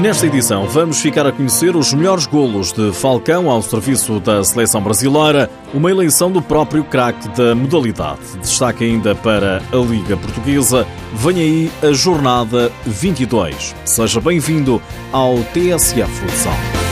Nesta edição, vamos ficar a conhecer os melhores golos de Falcão ao serviço da seleção brasileira, uma eleição do próprio craque da modalidade. Destaque ainda para a Liga Portuguesa. Vem aí a jornada 22. Seja bem-vindo ao TSF Futsal.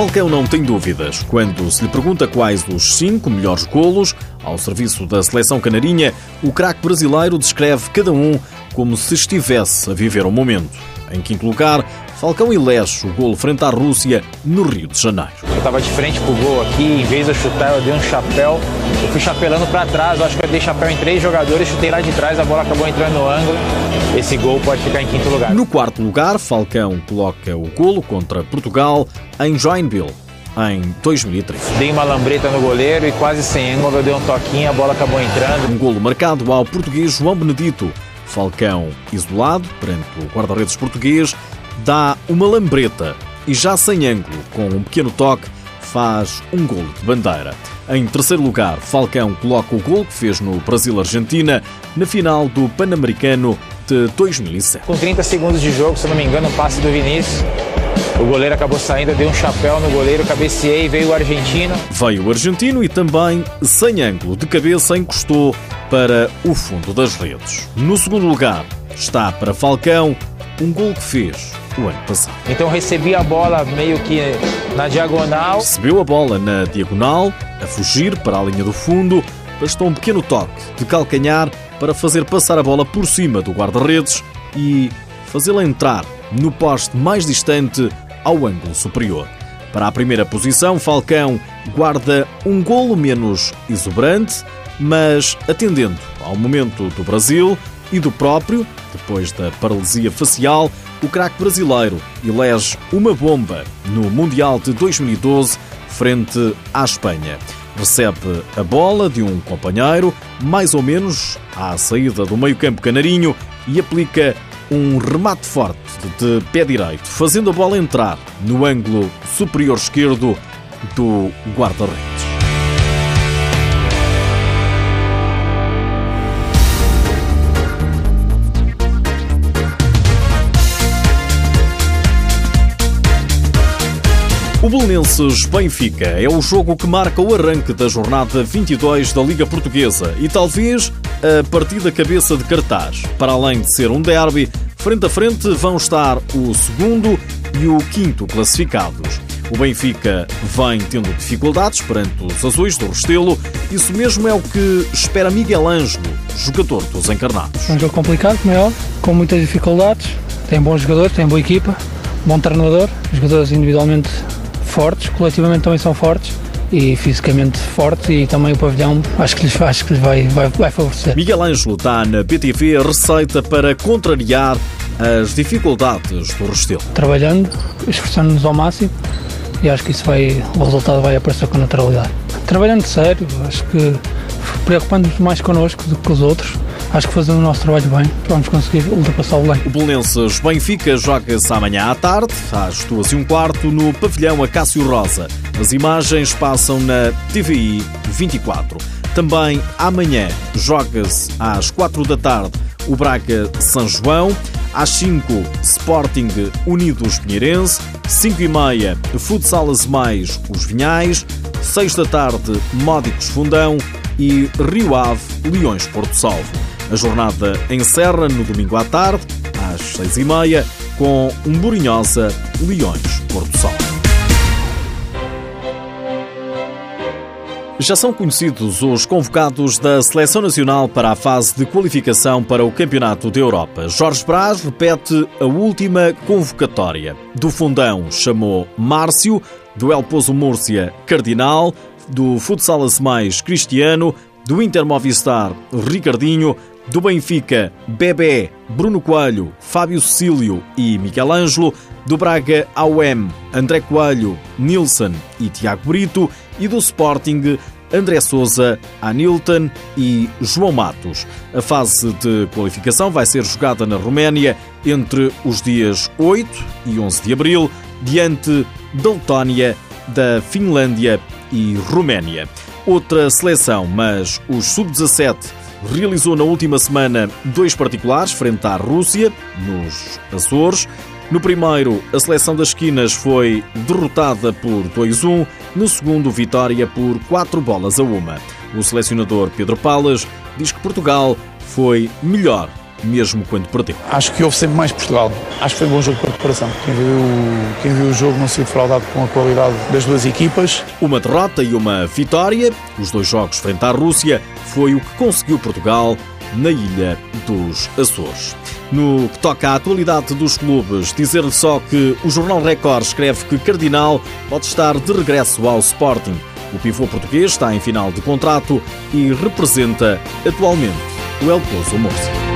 Falcão não tem dúvidas. Quando se lhe pergunta quais os cinco melhores golos ao serviço da seleção canarinha, o craque brasileiro descreve cada um como se estivesse a viver um momento. Em quinto lugar, Falcão elege o golo frente à Rússia no Rio de Janeiro. Eu estava de frente pro gol aqui, em vez de eu chutar, eu dei um chapéu. Eu fui chapelando para trás, eu acho que eu dei chapéu em três jogadores, chutei lá de trás, a bola acabou entrando no ângulo. Esse gol pode ficar em quinto lugar. No quarto lugar, Falcão coloca o golo contra Portugal em Joinville, em 2003. Dei uma lambreta no goleiro e quase sem ângulo eu dei um toquinho, a bola acabou entrando. Um golo marcado ao português João Benedito. Falcão, isolado perante o guarda-redes português, dá uma lambreta e já sem ângulo, com um pequeno toque, faz um golo de bandeira. Em terceiro lugar, Falcão coloca o gol que fez no Brasil-Argentina na final do Pan-Americano de 2007. Com 30 segundos de jogo, se não me engano, um passe do Vinícius. O goleiro acabou saindo, deu um chapéu no goleiro, cabeceei, veio o argentino. Veio o argentino e também, sem ângulo de cabeça, encostou para o fundo das redes. No segundo lugar, está para Falcão um gol que fez o ano passado. Então recebi a bola meio que na diagonal. Recebeu a bola na diagonal, a fugir para a linha do fundo, bastou um pequeno toque de calcanhar para fazer passar a bola por cima do guarda-redes e fazê-la entrar no poste mais distante ao ângulo superior. Para a primeira posição, Falcão guarda um golo menos exuberante, mas atendendo ao momento do Brasil e do próprio, depois da paralisia facial, o craque brasileiro elege uma bomba no Mundial de 2012 frente à Espanha. Recebe a bola de um companheiro, mais ou menos à saída do meio-campo canarinho, e aplica um remate forte de pé direito, fazendo a bola entrar no ângulo superior esquerdo do guarda-redes. Belenenses Benfica é o jogo que marca o arranque da jornada 22 da Liga Portuguesa e talvez a partida cabeça de cartaz. Para além de ser um derby, frente a frente vão estar o segundo e o quinto classificados. O Benfica vem tendo dificuldades perante os azuis do Restelo. Isso mesmo é o que espera Miguel Ângelo, jogador dos encarnados. Um jogo complicado, como é com muitas dificuldades. Tem bons jogadores, tem boa equipa, bom treinador, jogadores individualmente fortes, coletivamente também são fortes e fisicamente fortes e também o pavilhão acho que lhes, acho que lhes vai, vai, vai favorecer. Miguel Ângelo está na BTV a receita para contrariar as dificuldades do Restelo. Trabalhando, esforçando-nos ao máximo e acho que isso vai, o resultado vai aparecer com naturalidade. Trabalhando sério, acho que preocupando-nos mais connosco do que com os outros, acho que fazendo o nosso trabalho bem, vamos conseguir ultrapassar o Belém. O Belenenses Benfica joga-se amanhã à tarde, às duas e um quarto, no pavilhão Acácio Rosa. As imagens passam na TVI 24. Também amanhã joga-se às quatro da tarde o Braga São João. Às 5, Sporting Unidos Pinheirense. 5 e meia, Futsal Mais Os Vinhais. 6 da tarde, Módicos Fundão. E Rio Ave Leões Porto Salvo. A jornada encerra no domingo à tarde, às 6 e meia, com um Borinhosa Leões Porto Salvo. Já são conhecidos os convocados da Seleção Nacional para a fase de qualificação para o Campeonato da Europa. Jorge Brás repete a última convocatória. Do Fundão chamou Márcio, do El Pozo Múrcia Cardinal, do Futsal Mais Cristiano, do Inter Movistar Ricardinho, do Benfica Bebé, Bruno Coelho, Fábio Cecílio e Miguel Ângelo, do Braga AUM André Coelho, Nilson e Tiago Brito e do Sporting André Souza, Anilton e João Matos. A fase de qualificação vai ser jogada na Roménia entre os dias 8 e 11 de abril, diante da Letónia, da Finlândia e Roménia. Outra seleção, mas os sub-17 realizou na última semana dois particulares frente à Rússia, nos Açores. No primeiro, a seleção das esquinas foi derrotada por 2-1, no segundo, vitória por 4 bolas a uma. O selecionador Pedro Palas diz que Portugal foi melhor mesmo quando perdeu. Acho que houve sempre mais Portugal. Acho que foi um bom jogo de preparação. Quem viu, quem viu o jogo não se defraudado com a qualidade das duas equipas. Uma derrota e uma vitória, os dois jogos frente à Rússia, foi o que conseguiu Portugal na ilha dos Açores. No que toca à atualidade dos clubes, dizer-lhe só que o Jornal Record escreve que Cardinal pode estar de regresso ao Sporting. O pivô português está em final de contrato e representa atualmente o El Pozo Murcia.